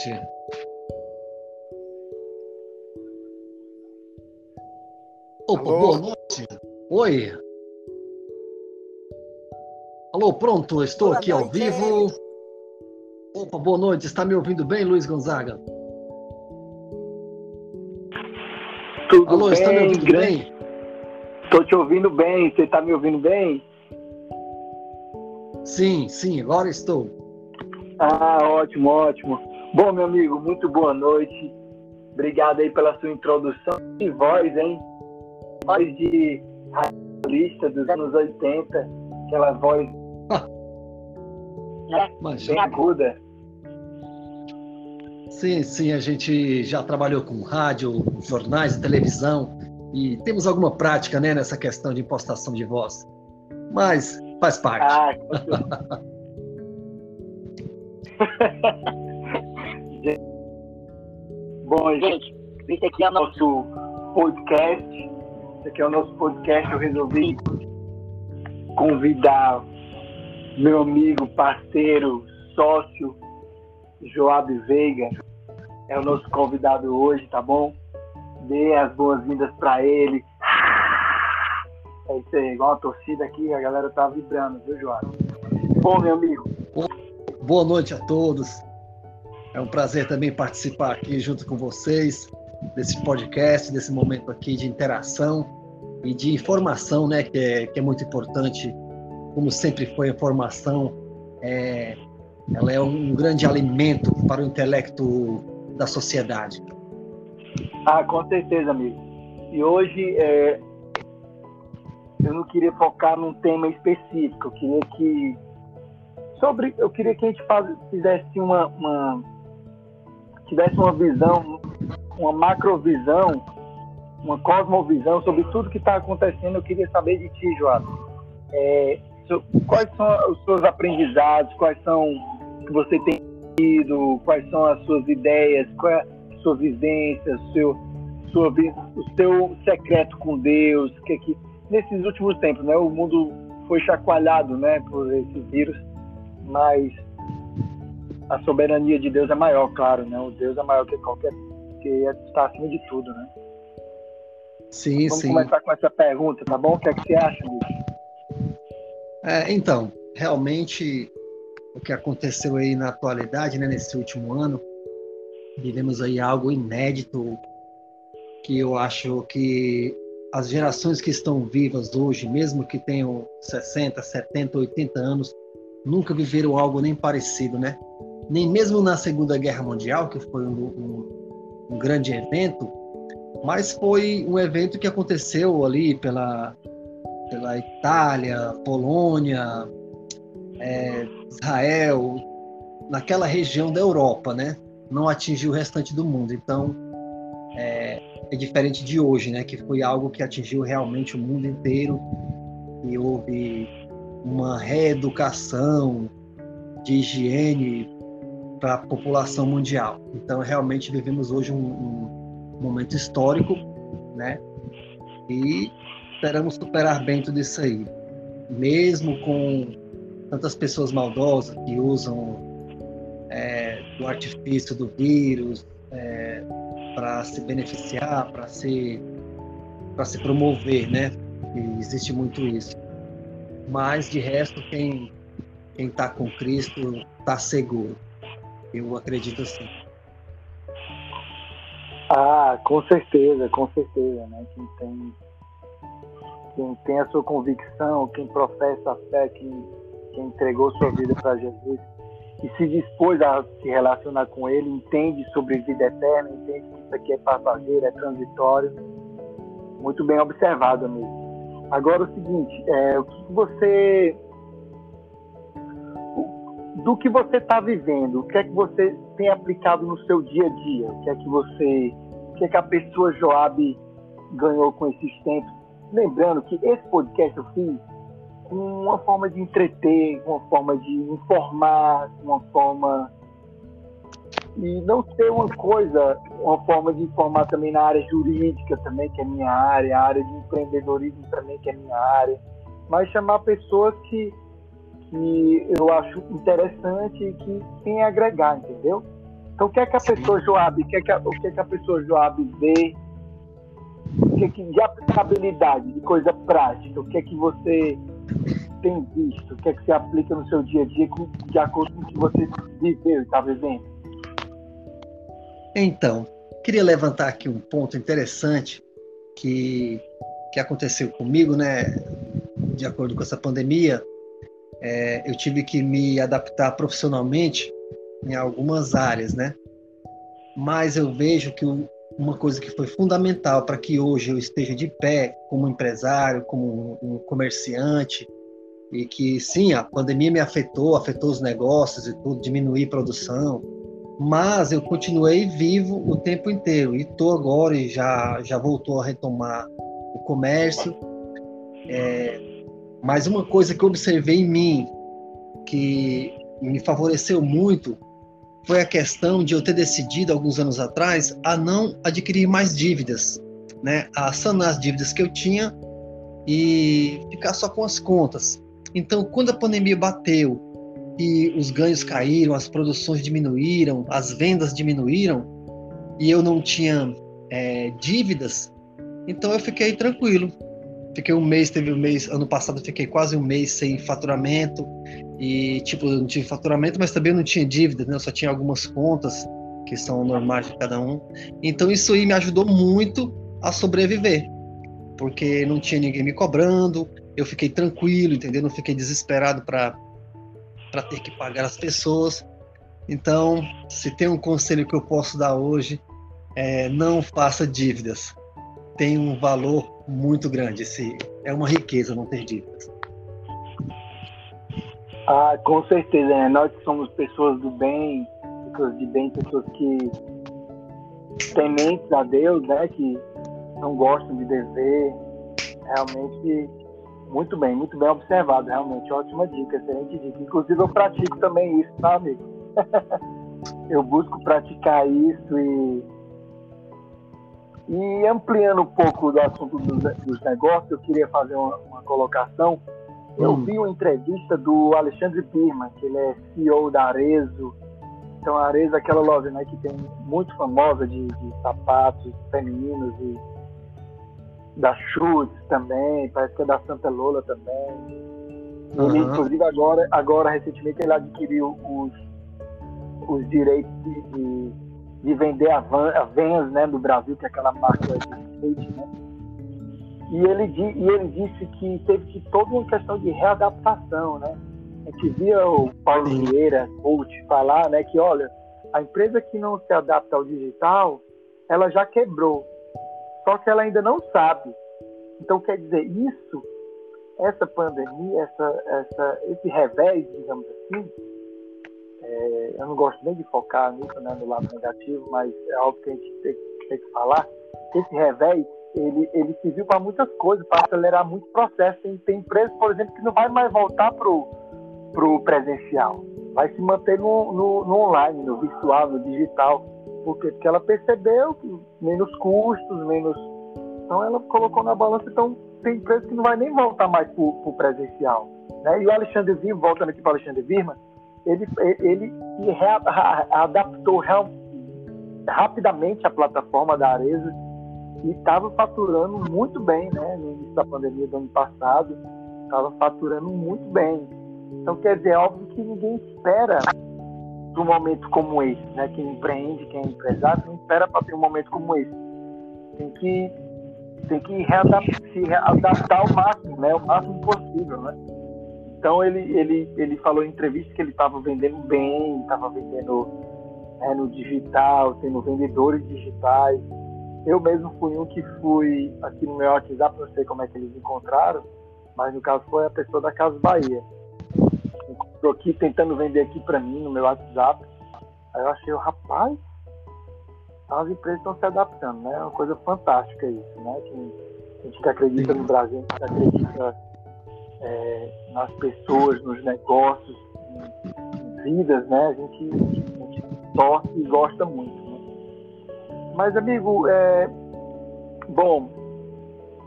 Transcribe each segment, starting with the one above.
noite. Opa, Alô? boa noite. Oi. Alô, pronto, estou boa aqui noite. ao vivo. Opa, boa noite. Está me ouvindo bem, Luiz Gonzaga? Tudo Alô, bem, está me ouvindo grande... bem? Estou te ouvindo bem. Você está me ouvindo bem? Sim, sim, agora estou. Ah, ótimo, ótimo. Bom, meu amigo, muito boa noite. Obrigado aí pela sua introdução. Que voz, hein? Voz de radialista dos anos 80. Aquela voz né? bem aguda. Sim, sim, a gente já trabalhou com rádio, jornais e televisão e temos alguma prática né, nessa questão de impostação de voz. Mas faz parte. Ah, Bom, gente, esse aqui é o nosso podcast. Esse aqui é o nosso podcast. Eu resolvi convidar meu amigo, parceiro, sócio, Joab Veiga. É o nosso convidado hoje, tá bom? Dê as boas-vindas para ele. É isso aí, igual a torcida aqui, a galera tá vibrando, viu, Joab? Bom, meu amigo. Boa noite a todos. É um prazer também participar aqui junto com vocês desse podcast, desse momento aqui de interação e de informação, né, que é, que é muito importante. Como sempre foi a informação, é, ela é um grande alimento para o intelecto da sociedade. Ah, com certeza, amigo. E hoje é, eu não queria focar num tema específico. Eu queria que sobre, eu queria que a gente fizesse uma, uma tivesse uma visão, uma macrovisão, uma cosmovisão sobre tudo que está acontecendo, eu queria saber de ti, João. É, quais são os seus aprendizados, quais são que você tem tido, quais são as suas ideias, qual é a sua vivência, o seu, sua, o seu secreto com Deus, que, que nesses últimos tempos, né, o mundo foi chacoalhado, né, por esse vírus, mas a soberania de Deus é maior, claro, né? O Deus é maior que qualquer que está acima de tudo, né? Sim, Vamos sim. começar com essa pergunta, tá bom? O que é que você acha, Luiz? É, então, realmente o que aconteceu aí na atualidade, né, nesse último ano, vivemos aí algo inédito que eu acho que as gerações que estão vivas hoje, mesmo que tenham 60, 70, 80 anos, nunca viveram algo nem parecido, né? Nem mesmo na Segunda Guerra Mundial, que foi um, um, um grande evento, mas foi um evento que aconteceu ali pela, pela Itália, Polônia, é, Israel, naquela região da Europa, né? Não atingiu o restante do mundo. Então, é, é, diferente de hoje, né? Que foi algo que atingiu realmente o mundo inteiro e houve uma reeducação de higiene para a população mundial. Então, realmente vivemos hoje um, um, momento histórico, né? E esperamos superar bem tudo isso aí. Mesmo com tantas pessoas maldosas que usam é, artifício do vírus é, para se beneficiar, para se para se promover, né? E existe muito isso. Mas de resto, quem quem está com Cristo está seguro. Eu acredito assim. Ah, com certeza, com certeza, né? Quem tem, quem tem a sua convicção, quem professa a fé, quem, quem entregou sua vida para Jesus e se dispôs a se relacionar com Ele, entende sobre vida eterna, entende que isso aqui é passageiro, é transitório. Muito bem observado, amigo. Agora o seguinte, é, o que você do que você está vivendo, o que é que você tem aplicado no seu dia a dia, o que é que você, o que é que a pessoa Joab ganhou com esses tempos. Lembrando que esse podcast eu fiz com uma forma de entreter, uma forma de informar, uma forma e não ser uma coisa, uma forma de informar também na área jurídica também, que é minha área, a área de empreendedorismo também, que é minha área, mas chamar pessoas que que eu acho interessante e que tem a agregar, entendeu? Então, o que é que a pessoa Joab, o que é que a, o que é que a pessoa Joab vê? O que é que de aplicabilidade, de coisa prática, o que é que você tem visto? O que é que você aplica no seu dia a dia de acordo com o que você viveu e está vivendo? Então, queria levantar aqui um ponto interessante que, que aconteceu comigo, né? De acordo com essa pandemia, é, eu tive que me adaptar profissionalmente em algumas áreas, né? Mas eu vejo que uma coisa que foi fundamental para que hoje eu esteja de pé como empresário, como um comerciante, e que sim, a pandemia me afetou, afetou os negócios e tudo, diminuir produção, mas eu continuei vivo o tempo inteiro e estou agora e já já voltou a retomar o comércio. É, mas uma coisa que eu observei em mim que me favoreceu muito foi a questão de eu ter decidido alguns anos atrás a não adquirir mais dívidas, né? A sanar as dívidas que eu tinha e ficar só com as contas. Então, quando a pandemia bateu e os ganhos caíram, as produções diminuíram, as vendas diminuíram e eu não tinha é, dívidas, então eu fiquei tranquilo. Fiquei um mês, teve um mês, ano passado fiquei quase um mês sem faturamento e tipo, eu não tive faturamento, mas também não tinha dívidas, né? Eu só tinha algumas contas que são normais de cada um. Então isso aí me ajudou muito a sobreviver, porque não tinha ninguém me cobrando, eu fiquei tranquilo, entendeu? Não fiquei desesperado para para ter que pagar as pessoas. Então, se tem um conselho que eu posso dar hoje, é não faça dívidas. Tem um valor muito grande. Se é uma riqueza não ter dívidas. Ah, com certeza. Né? Nós que somos pessoas do bem, pessoas de bem, pessoas que tementes a Deus, né? Que não gostam de dever. Realmente muito bem, muito bem observado, realmente. Ótima dica, excelente dica. Inclusive, eu pratico também isso, tá, amigo? eu busco praticar isso e. E ampliando um pouco do assunto dos, dos negócios, eu queria fazer uma, uma colocação. Eu hum. vi uma entrevista do Alexandre Pirma, que ele é CEO da Arezo. Então, a Arezo é aquela loja né, que tem muito famosa de, de sapatos femininos e da Chutes também, parece que é da Santa Lola também. Ele, inclusive, agora, agora, recentemente, ele adquiriu os, os direitos de, de, de vender a, Van, a Vans né, do Brasil, que é aquela marca de skate, né? E ele, e ele disse que teve que toda uma questão de readaptação, né? A gente via o Paulo Vieira, coach, falar, né, que olha, a empresa que não se adapta ao digital, ela já quebrou só que ela ainda não sabe. Então, quer dizer, isso, essa pandemia, essa, essa, esse revés, digamos assim, eu não gosto nem de focar nisso, né, no lado negativo, mas é algo que a gente tem, tem que falar. Esse revés, ele, ele serviu para muitas coisas, para acelerar muito processo. Tem, tem empresas, por exemplo, que não vai mais voltar para o presencial, vai se manter no, no, no online, no virtual, no digital por quê? Porque ela percebeu que menos custos, menos. Então ela colocou na balança. Então tem empresa que não vai nem voltar mais para o presencial. Né? E o Alexandre Virma, voltando aqui para o Alexandre Virma, ele, ele se adaptou rapidamente à plataforma da Areza e estava faturando muito bem, né? No início da pandemia do ano passado, estava faturando muito bem. Então, quer dizer, é óbvio que ninguém espera um momento como esse, né? Quem empreende, quem é empresário, não espera para ter um momento como esse. Tem que tem que se readaptar ao máximo, né? O máximo possível, né? Então ele ele ele falou em entrevista que ele estava vendendo bem, estava vendendo né, no digital, tendo vendedores digitais. Eu mesmo fui um que fui aqui no meu WhatsApp, não sei como é que eles encontraram, mas no caso foi a pessoa da Casa Bahia Estou aqui tentando vender aqui para mim no meu WhatsApp. Aí eu achei, rapaz, as empresas estão se adaptando, né? É uma coisa fantástica isso, né? Que a gente que acredita no Brasil, a gente que acredita é, nas pessoas, nos negócios, em, vidas, né? A gente, a gente torce e gosta muito. Né? Mas, amigo, é, bom,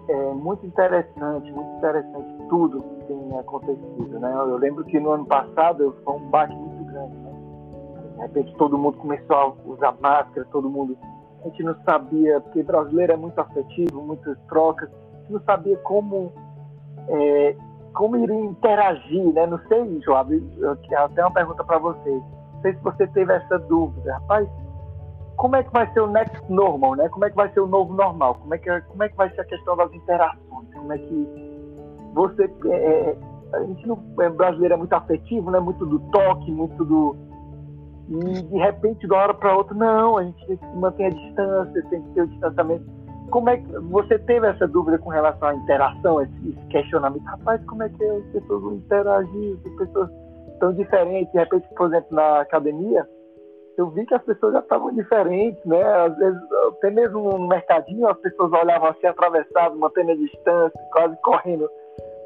é muito interessante, muito interessante tudo que tem acontecido, né? Eu lembro que no ano passado foi um baque muito grande, né? repente todo mundo começou a usar máscara, todo mundo. A gente não sabia, porque brasileiro é muito afetivo, muitas trocas, a gente não sabia como, é, como iria interagir, né? Não sei, Joab, eu tenho uma pergunta para você. Não sei se você teve essa dúvida. Rapaz, como é que vai ser o next normal, né? Como é que vai ser o novo normal? Como é que, como é que vai ser a questão das interações? Como é que você... É, é a gente não, é, brasileiro é muito afetivo, né? Muito do toque, muito do e de repente, de uma hora para outra, não, a gente tem que manter a distância, tem que ter o distanciamento. Como é que você teve essa dúvida com relação à interação, esse, questionamento? Rapaz, como é que as pessoas vão interagir? As pessoas tão diferentes. De repente, por exemplo, na academia, eu vi que as pessoas já estavam diferentes, né? Às vezes, até mesmo no mercadinho, as pessoas olhavam assim, atravessadas, mantendo a distância, quase correndo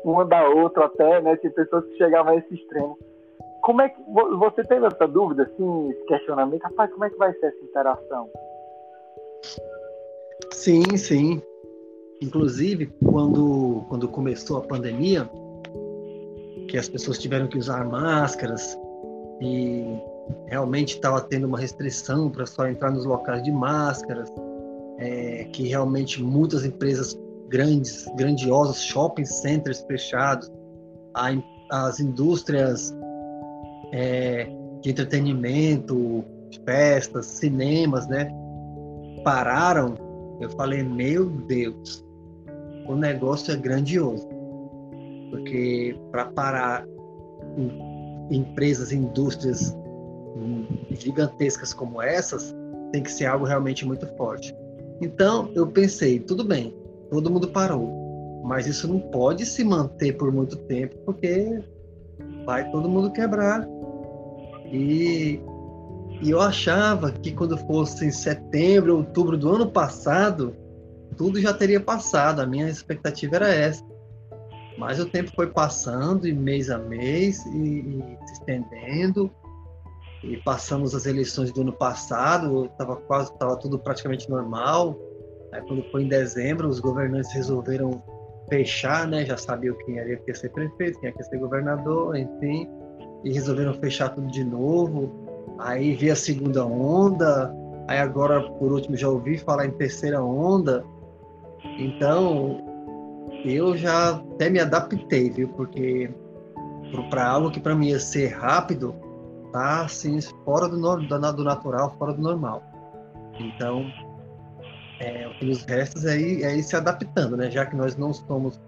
uma da outra até, né? Tinha pessoas que chegavam a esse extremo. Como é que você teve essa dúvida, assim, esse questionamento? Rapaz, como é que vai ser essa interação? Sim, sim. Inclusive, quando, quando começou a pandemia, que as pessoas tiveram que usar máscaras e realmente estava tendo uma restrição para só entrar nos locais de máscaras, é, que realmente muitas empresas grandes, grandiosas, shopping centers fechados, as indústrias é, de entretenimento, festas, cinemas, né? Pararam. Eu falei, meu Deus, o negócio é grandioso. Porque para parar empresas, indústrias gigantescas como essas, tem que ser algo realmente muito forte. Então, eu pensei, tudo bem, todo mundo parou, mas isso não pode se manter por muito tempo, porque vai todo mundo quebrar e, e eu achava que quando fosse em setembro, outubro do ano passado, tudo já teria passado. A minha expectativa era essa. Mas o tempo foi passando, e mês a mês, e, e se estendendo. E passamos as eleições do ano passado, estava quase, estava tudo praticamente normal. Aí quando foi em dezembro, os governantes resolveram fechar, né? Já sabiam quem ia ser prefeito, quem ia ser governador, enfim e resolveram fechar tudo de novo. Aí veio a segunda onda, aí agora, por último, já ouvi falar em terceira onda. Então, eu já até me adaptei, viu? Porque para algo que para mim ia ser rápido, tá assim, fora do, do natural, fora do normal. Então, é, o que nos resta é ir, é ir se adaptando, né? Já que nós não somos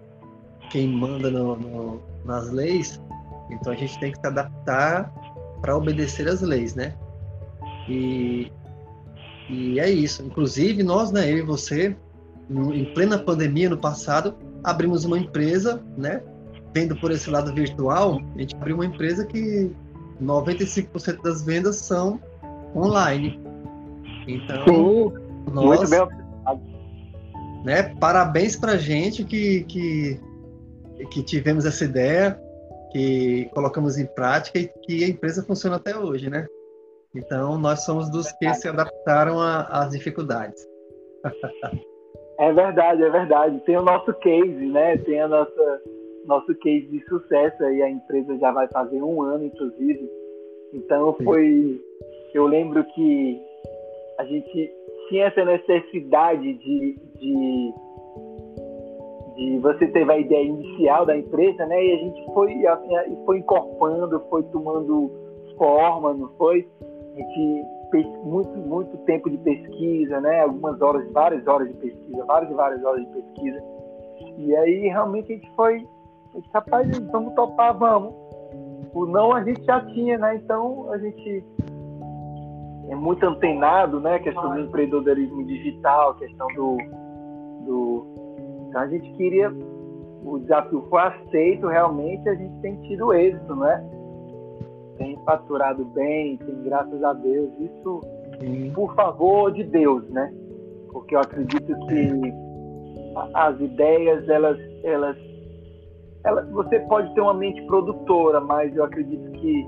quem manda no, no, nas leis, então a gente tem que se adaptar para obedecer as leis, né? E, e é isso. Inclusive, nós, né, eu e você, em plena pandemia no passado, abrimos uma empresa, né? Vendo por esse lado virtual, a gente abriu uma empresa que 95% das vendas são online. Então, Sim, nós, muito bem né, parabéns para a gente que, que, que tivemos essa ideia que colocamos em prática e que a empresa funciona até hoje, né? Então, nós somos dos que se adaptaram às dificuldades. é verdade, é verdade. Tem o nosso case, né? Tem a nossa nosso case de sucesso aí. A empresa já vai fazer um ano, inclusive. Então, foi. Eu lembro que a gente tinha essa necessidade de, de de você teve a ideia inicial da empresa, né? E a gente foi assim, foi incorporando, foi tomando forma, não foi? A gente fez muito muito tempo de pesquisa, né? Algumas horas, várias horas de pesquisa, várias e várias horas de pesquisa. E aí realmente a gente foi, a gente, rapaz, vamos topar, vamos. O não a gente já tinha, né? Então a gente é muito antenado, né? A questão do empreendedorismo digital, a questão do, do então a gente queria, o desafio foi aceito, realmente a gente tem tido êxito, né? Tem faturado bem, tem graças a Deus. Isso Sim. por favor de Deus, né? Porque eu acredito que as ideias, elas, elas, elas, você pode ter uma mente produtora, mas eu acredito que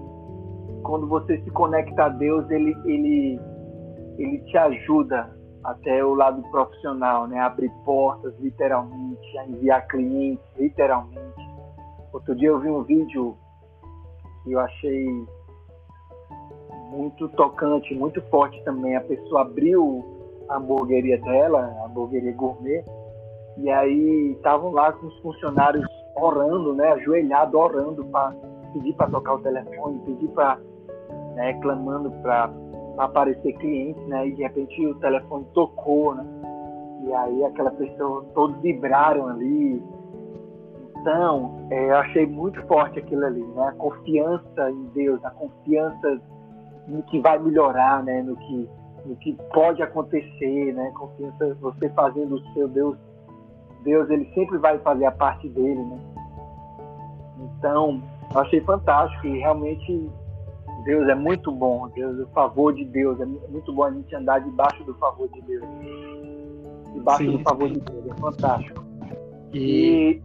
quando você se conecta a Deus, ele, ele, ele te ajuda até o lado profissional, né? Abrir portas, literalmente, enviar clientes, literalmente. Outro dia eu vi um vídeo que eu achei muito tocante, muito forte também. A pessoa abriu a hamburgueria dela, a hamburgueria gourmet, e aí estavam lá com os funcionários orando, né, ajoelhado orando para pedir para tocar o telefone, pedir para né, clamando para aparecer cliente, né, e de repente o telefone tocou, né, e aí aquela pessoa todos vibraram ali. Então, é, eu achei muito forte aquilo ali, né, a confiança em Deus, a confiança no que vai melhorar, né, no que no que pode acontecer, né, confiança você fazendo o seu Deus Deus ele sempre vai fazer a parte dele, né? Então, eu achei fantástico e realmente Deus é muito bom. Deus, o favor de Deus é muito bom a gente andar debaixo do favor de Deus. Debaixo Sim. do favor de Deus, é fantástico. E, e...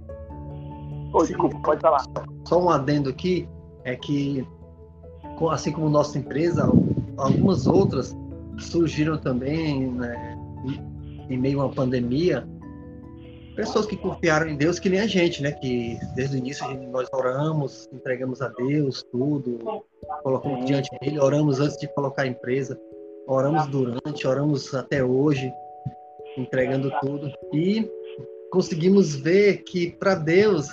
Oh, desculpa, pode falar. Só um adendo aqui é que assim como nossa empresa, algumas outras surgiram também né, em meio a uma pandemia pessoas que confiaram em Deus que nem a gente, né? Que desde o início nós oramos, entregamos a Deus tudo, colocamos diante dele, oramos antes de colocar a empresa, oramos durante, oramos até hoje, entregando tudo e conseguimos ver que para Deus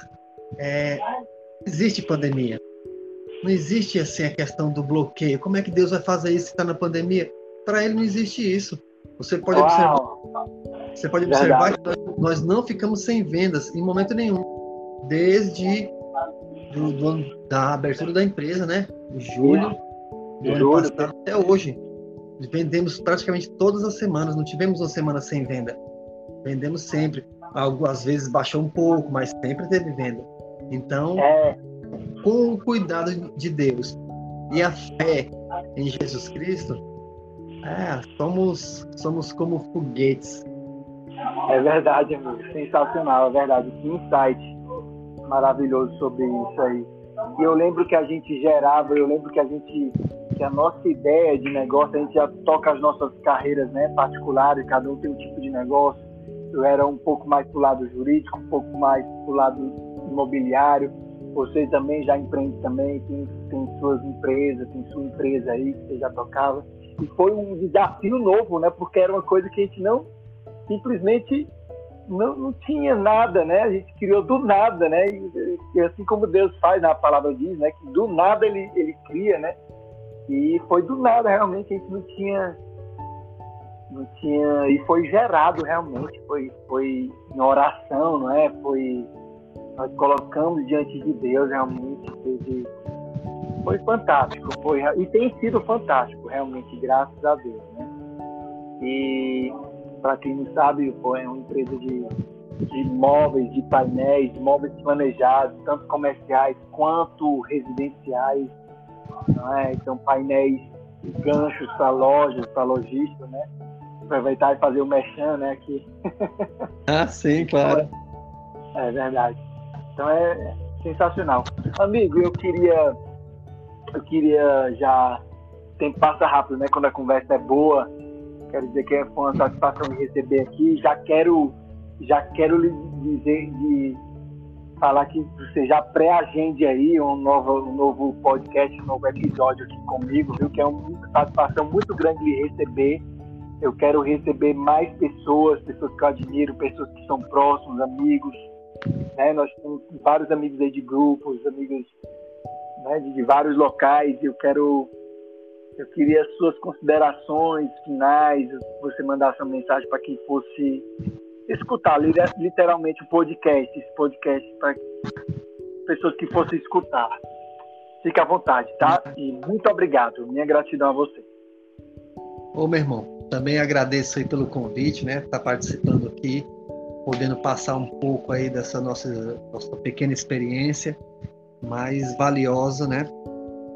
é, existe pandemia. Não existe assim a questão do bloqueio. Como é que Deus vai fazer isso se está na pandemia? Para ele não existe isso. Você pode observar você pode observar Verdade. que nós não ficamos sem vendas em momento nenhum, desde do, do, da abertura da empresa, né? Em julho do ano passado até hoje. Vendemos praticamente todas as semanas, não tivemos uma semana sem venda. Vendemos sempre. Algumas vezes baixou um pouco, mas sempre teve venda. Então, é. com o cuidado de Deus e a fé em Jesus Cristo, é, somos, somos como foguetes é verdade, amigo. Sensacional, é verdade. Que insight maravilhoso sobre isso aí. E eu lembro que a gente gerava, eu lembro que a gente, que a nossa ideia de negócio, a gente já toca as nossas carreiras né, particulares, cada um tem um tipo de negócio. Eu era um pouco mais pro lado jurídico, um pouco mais pro lado imobiliário. Você também já empreende também, tem, tem suas empresas, tem sua empresa aí que você já tocava. E foi um desafio novo, né? Porque era uma coisa que a gente não simplesmente não, não tinha nada, né? A gente criou do nada, né? E, e, assim como Deus faz, na palavra diz, né? Que do nada ele, ele cria, né? E foi do nada, realmente, a gente não tinha... Não tinha... E foi gerado, realmente. Foi, foi em oração, não é? Foi... Nós colocamos diante de Deus, realmente. Teve, foi fantástico. Foi, e tem sido fantástico, realmente, graças a Deus, né? E para quem não sabe, pô, é uma empresa de, de móveis, de painéis, móveis planejados, tanto comerciais quanto residenciais. É? Então, painéis, ganchos para lojas, para lojistas, né? Aproveitar e fazer o merchan, né? Aqui. Ah, sim, claro. É, verdade. Então é sensacional. Amigo, eu queria, eu queria já, o tempo passa rápido, né? Quando a conversa é boa Quero dizer que foi uma satisfação me receber aqui. Já quero, já quero lhe dizer de falar que você já pré-agende aí um novo, um novo podcast, um novo episódio aqui comigo, viu? Que é uma satisfação muito grande lhe receber. Eu quero receber mais pessoas, pessoas que eu admiro, pessoas que são próximos, amigos. Né? Nós temos vários amigos aí de grupos, amigos né, de, de vários locais. Eu quero eu queria suas considerações finais, você mandasse uma mensagem para quem fosse escutar literalmente o podcast, esse podcast para pessoas que fossem escutar. Fique à vontade, tá? E muito obrigado. Minha gratidão a você. Ô, meu irmão, também agradeço aí pelo convite, né? Estar tá participando aqui, podendo passar um pouco aí dessa nossa, nossa pequena experiência, mais valiosa, né?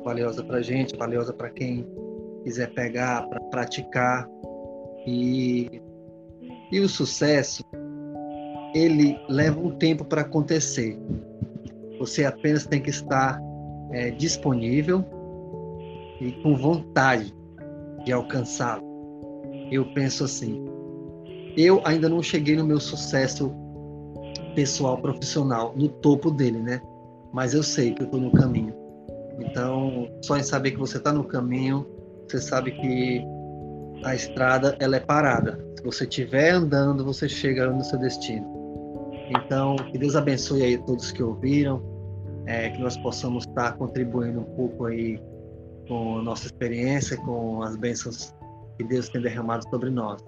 Valiosa para a gente, valiosa para quem quiser pegar, para praticar. E, e o sucesso, ele leva um tempo para acontecer. Você apenas tem que estar é, disponível e com vontade de alcançá-lo. Eu penso assim. Eu ainda não cheguei no meu sucesso pessoal, profissional, no topo dele, né? Mas eu sei que eu estou no caminho. Então, só em saber que você está no caminho, você sabe que a estrada ela é parada. Se você estiver andando, você chega no seu destino. Então, que Deus abençoe aí todos que ouviram, é, que nós possamos estar contribuindo um pouco aí com a nossa experiência, com as bênçãos que Deus tem derramado sobre nós,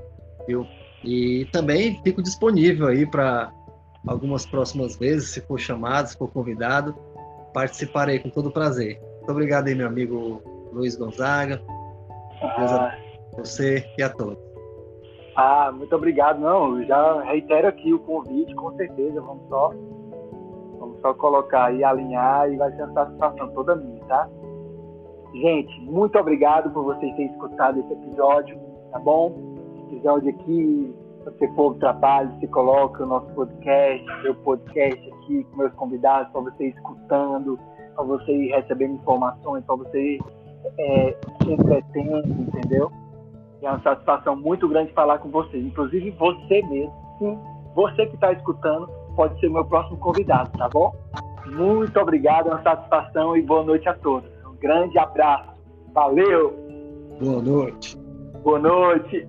viu? E também fico disponível aí para algumas próximas vezes, se for chamado, se for convidado, participarei com todo prazer. Muito obrigado aí, meu amigo Luiz Gonzaga. Deus ah. abençoe você e a todos. Ah, muito obrigado. Não, já reitero aqui o convite, com certeza. Vamos só, vamos só colocar e alinhar e vai ser uma satisfação toda minha, tá? Gente, muito obrigado por vocês terem escutado esse episódio, tá bom? Esse episódio aqui, você for trabalho, se coloca o nosso podcast, meu podcast aqui com meus convidados, para você ir escutando, para você ir recebendo informações, para você ir é, se entretendo, entendeu? É uma satisfação muito grande falar com você. Inclusive você mesmo, sim, você que está escutando, pode ser meu próximo convidado, tá bom? Muito obrigado, é uma satisfação e boa noite a todos. Um grande abraço. Valeu! Boa noite. Boa noite.